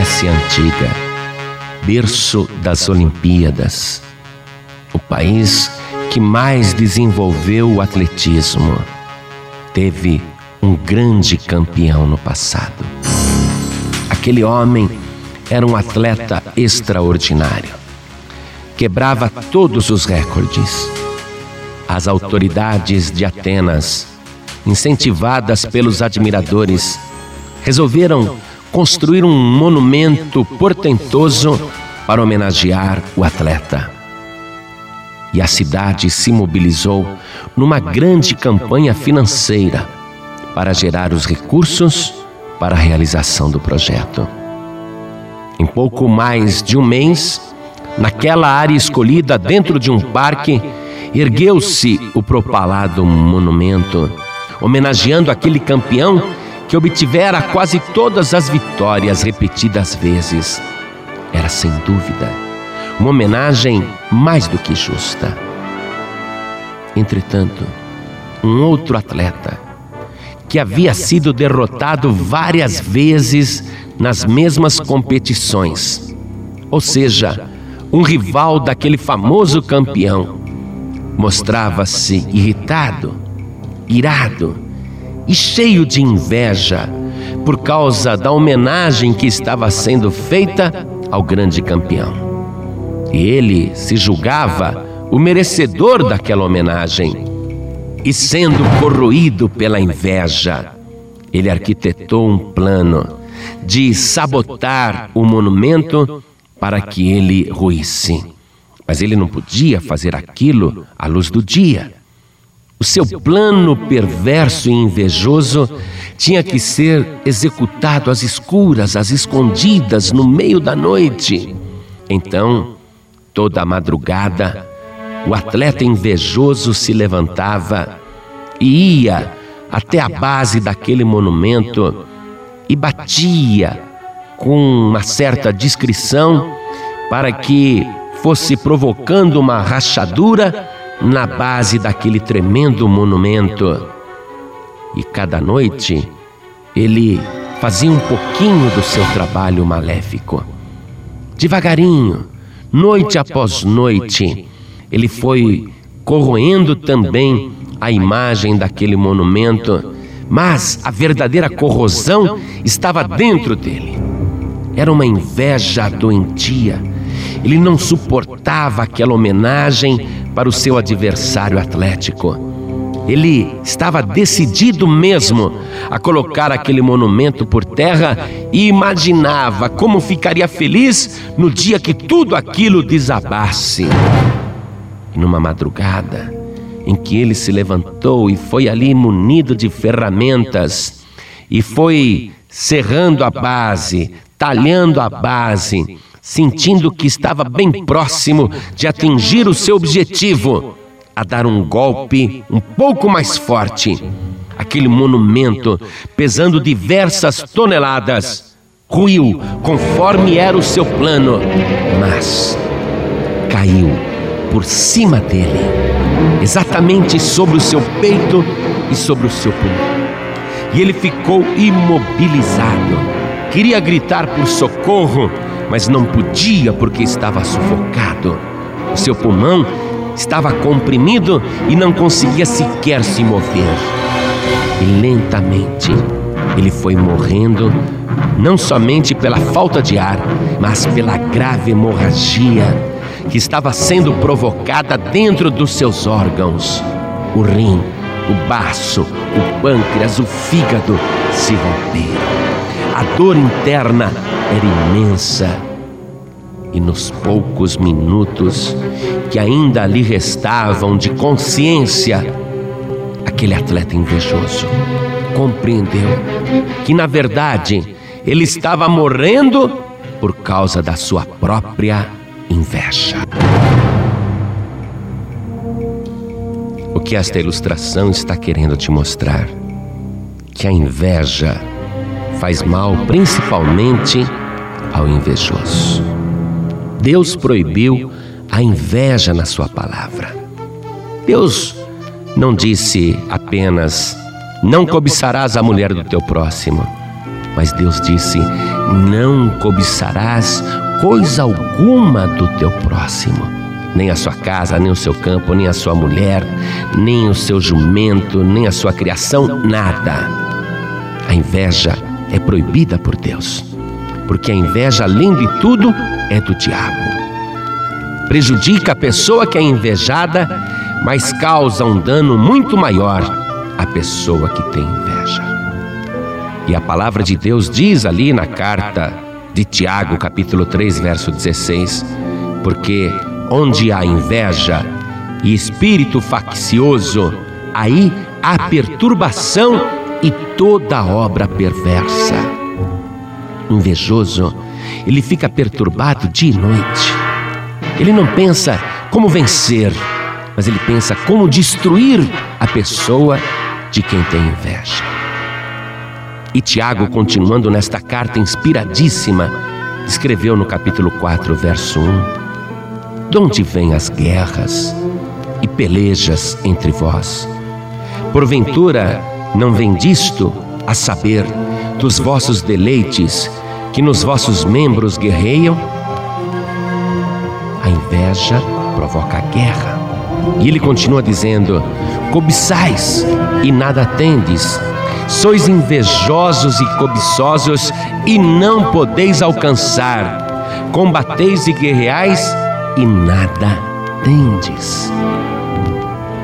Grécia Antiga, berço das Olimpíadas, o país que mais desenvolveu o atletismo, teve um grande campeão no passado. Aquele homem era um atleta extraordinário. Quebrava todos os recordes. As autoridades de Atenas, incentivadas pelos admiradores, resolveram construir um monumento portentoso para homenagear o atleta. E a cidade se mobilizou numa grande campanha financeira para gerar os recursos para a realização do projeto. Em pouco mais de um mês, naquela área escolhida dentro de um parque, ergueu-se o propalado monumento, homenageando aquele campeão que obtivera quase todas as vitórias repetidas vezes. Era sem dúvida uma homenagem mais do que justa. Entretanto, um outro atleta, que havia sido derrotado várias vezes nas mesmas competições, ou seja, um rival daquele famoso campeão, mostrava-se irritado, irado e cheio de inveja por causa da homenagem que estava sendo feita ao grande campeão. E ele se julgava o merecedor daquela homenagem. E sendo corroído pela inveja, ele arquitetou um plano de sabotar o monumento para que ele ruísse. Mas ele não podia fazer aquilo à luz do dia. O seu plano perverso e invejoso tinha que ser executado às escuras, às escondidas, no meio da noite. Então, toda a madrugada, o atleta invejoso se levantava e ia até a base daquele monumento e batia com uma certa discrição para que fosse provocando uma rachadura na base daquele tremendo monumento. E cada noite ele fazia um pouquinho do seu trabalho maléfico. Devagarinho, noite após noite, ele foi corroendo também a imagem daquele monumento, mas a verdadeira corrosão estava dentro dele. Era uma inveja doentia. Ele não suportava aquela homenagem para o seu adversário atlético. Ele estava decidido mesmo a colocar aquele monumento por terra e imaginava como ficaria feliz no dia que tudo aquilo desabasse. E numa madrugada em que ele se levantou e foi ali munido de ferramentas e foi serrando a base, talhando a base, sentindo que estava bem próximo de atingir o seu objetivo, a dar um golpe um pouco mais forte. Aquele monumento, pesando diversas toneladas, ruiu conforme era o seu plano, mas caiu por cima dele, exatamente sobre o seu peito e sobre o seu pulmão. E ele ficou imobilizado. Queria gritar por socorro, mas não podia porque estava sufocado. O seu pulmão estava comprimido e não conseguia sequer se mover. E lentamente ele foi morrendo, não somente pela falta de ar, mas pela grave hemorragia que estava sendo provocada dentro dos seus órgãos. O rim, o baço, o pâncreas, o fígado se romperam. A dor interna era imensa. E nos poucos minutos que ainda lhe restavam de consciência, aquele atleta invejoso compreendeu que, na verdade, ele estava morrendo por causa da sua própria inveja. O que esta ilustração está querendo te mostrar? Que a inveja faz mal principalmente ao invejoso. Deus proibiu a inveja na sua palavra. Deus não disse apenas: não cobiçarás a mulher do teu próximo, mas Deus disse: não cobiçarás coisa alguma do teu próximo, nem a sua casa, nem o seu campo, nem a sua mulher, nem o seu jumento, nem a sua criação, nada. A inveja é proibida por Deus, porque a inveja, além de tudo, é do diabo. Prejudica a pessoa que é invejada, mas causa um dano muito maior à pessoa que tem inveja. E a palavra de Deus diz ali na carta de Tiago, capítulo 3, verso 16: Porque onde há inveja e espírito faccioso, aí há perturbação e toda obra perversa. Invejoso, ele fica perturbado dia e noite. Ele não pensa como vencer, mas ele pensa como destruir a pessoa de quem tem inveja. E Tiago, continuando nesta carta inspiradíssima, escreveu no capítulo 4, verso 1: De onde vêm as guerras e pelejas entre vós? Porventura, não vem disto, a saber, dos vossos deleites, que nos vossos membros guerreiam? A inveja provoca a guerra. E ele continua dizendo: Cobiçais e nada tendes, sois invejosos e cobiçosos e não podeis alcançar, combateis e guerreais e nada tendes.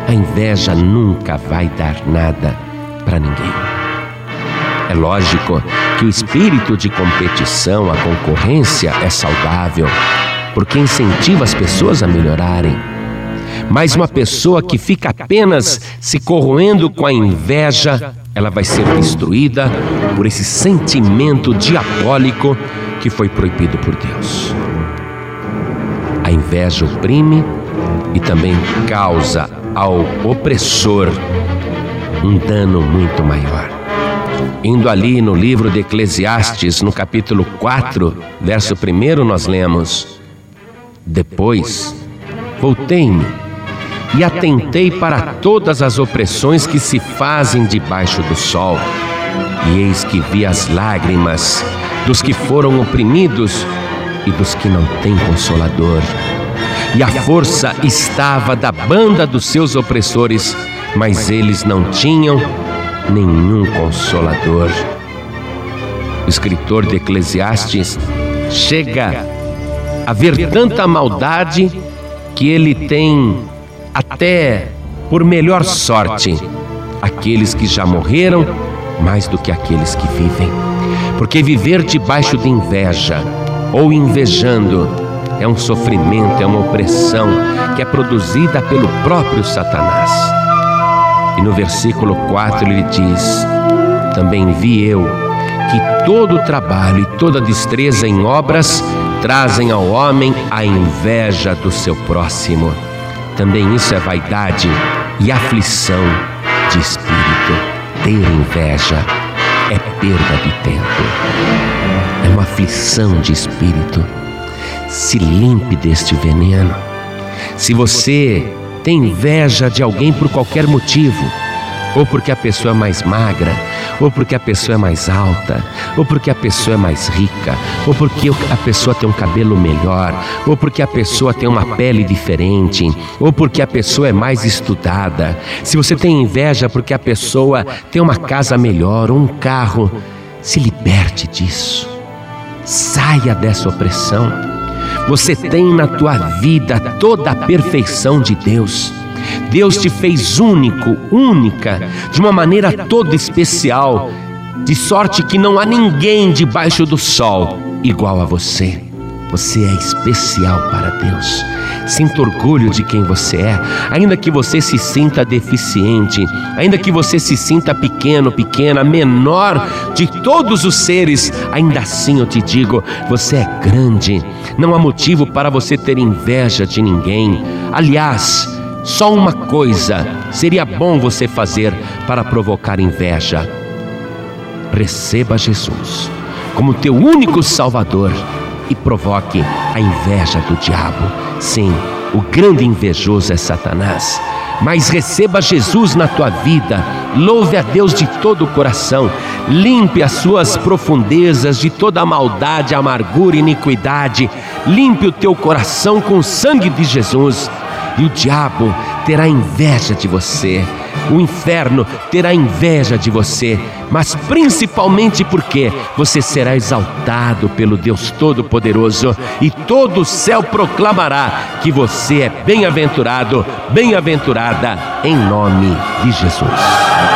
A inveja nunca vai dar nada para ninguém. É lógico que o espírito de competição, a concorrência é saudável, porque incentiva as pessoas a melhorarem. Mas uma pessoa que fica apenas se corroendo com a inveja, ela vai ser destruída por esse sentimento diabólico que foi proibido por Deus. A inveja oprime e também causa ao opressor um dano muito maior. Indo ali no livro de Eclesiastes, no capítulo 4, verso 1, nós lemos: Depois voltei-me e atentei para todas as opressões que se fazem debaixo do sol. E eis que vi as lágrimas dos que foram oprimidos e dos que não têm consolador. E a força estava da banda dos seus opressores mas eles não tinham nenhum consolador. O escritor de Eclesiastes chega a ver tanta maldade que ele tem até por melhor sorte aqueles que já morreram mais do que aqueles que vivem. Porque viver debaixo de inveja ou invejando é um sofrimento, é uma opressão que é produzida pelo próprio Satanás. E no versículo 4 ele diz: Também vi eu que todo trabalho e toda destreza em obras trazem ao homem a inveja do seu próximo. Também isso é vaidade e aflição de espírito. Ter inveja é perda de tempo, é uma aflição de espírito. Se limpe deste veneno. Se você tem inveja de alguém por qualquer motivo, ou porque a pessoa é mais magra, ou porque a pessoa é mais alta, ou porque a pessoa é mais rica, ou porque a pessoa tem um cabelo melhor, ou porque a pessoa tem uma pele diferente, ou porque a pessoa é mais estudada. Se você tem inveja porque a pessoa tem uma casa melhor ou um carro, se liberte disso. Saia dessa opressão. Você tem na tua vida toda a perfeição de Deus. Deus te fez único, única, de uma maneira toda especial, de sorte que não há ninguém debaixo do sol igual a você. Você é especial para Deus. Sinta orgulho de quem você é, ainda que você se sinta deficiente, ainda que você se sinta pequeno, pequena, menor de todos os seres, ainda assim eu te digo: você é grande. Não há motivo para você ter inveja de ninguém. Aliás, só uma coisa seria bom você fazer para provocar inveja: receba Jesus como teu único Salvador e provoque a inveja do diabo. Sim, o grande invejoso é Satanás. Mas receba Jesus na tua vida, louve a Deus de todo o coração, limpe as suas profundezas de toda maldade, amargura e iniquidade, limpe o teu coração com o sangue de Jesus, e o diabo terá inveja de você. O inferno terá inveja de você, mas principalmente porque você será exaltado pelo Deus Todo-Poderoso. E todo o céu proclamará que você é bem-aventurado, bem-aventurada, em nome de Jesus.